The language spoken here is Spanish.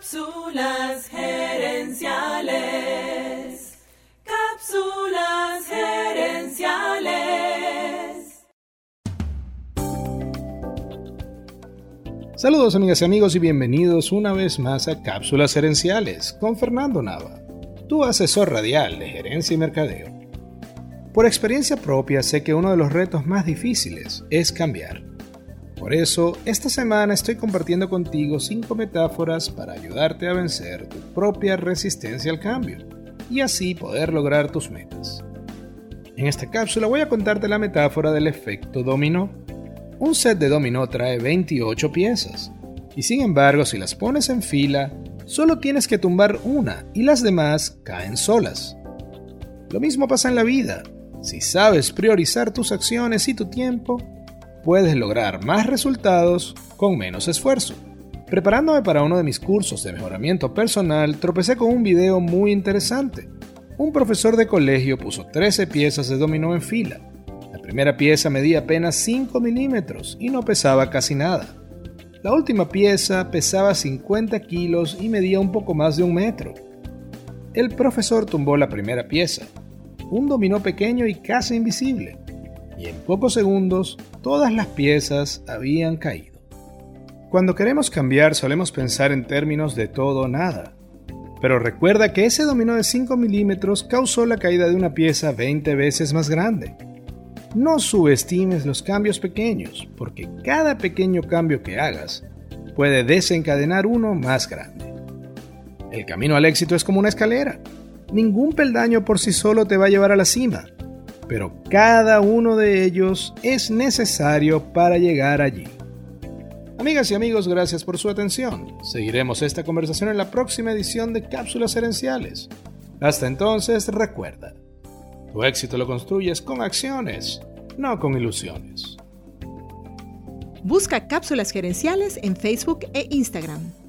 Cápsulas gerenciales. Cápsulas gerenciales. Saludos amigas y amigos y bienvenidos una vez más a Cápsulas gerenciales con Fernando Nava, tu asesor radial de gerencia y mercadeo. Por experiencia propia sé que uno de los retos más difíciles es cambiar por eso, esta semana estoy compartiendo contigo 5 metáforas para ayudarte a vencer tu propia resistencia al cambio y así poder lograr tus metas. En esta cápsula voy a contarte la metáfora del efecto dominó. Un set de dominó trae 28 piezas y sin embargo si las pones en fila, solo tienes que tumbar una y las demás caen solas. Lo mismo pasa en la vida. Si sabes priorizar tus acciones y tu tiempo, puedes lograr más resultados con menos esfuerzo. Preparándome para uno de mis cursos de mejoramiento personal, tropecé con un video muy interesante. Un profesor de colegio puso 13 piezas de dominó en fila. La primera pieza medía apenas 5 milímetros y no pesaba casi nada. La última pieza pesaba 50 kilos y medía un poco más de un metro. El profesor tumbó la primera pieza, un dominó pequeño y casi invisible, y en pocos segundos todas las piezas habían caído. Cuando queremos cambiar solemos pensar en términos de todo o nada, pero recuerda que ese dominó de 5 milímetros causó la caída de una pieza 20 veces más grande. No subestimes los cambios pequeños, porque cada pequeño cambio que hagas puede desencadenar uno más grande. El camino al éxito es como una escalera. Ningún peldaño por sí solo te va a llevar a la cima pero cada uno de ellos es necesario para llegar allí. Amigas y amigos, gracias por su atención. Seguiremos esta conversación en la próxima edición de Cápsulas Herenciales. Hasta entonces, recuerda, tu éxito lo construyes con acciones, no con ilusiones. Busca Cápsulas Gerenciales en Facebook e Instagram.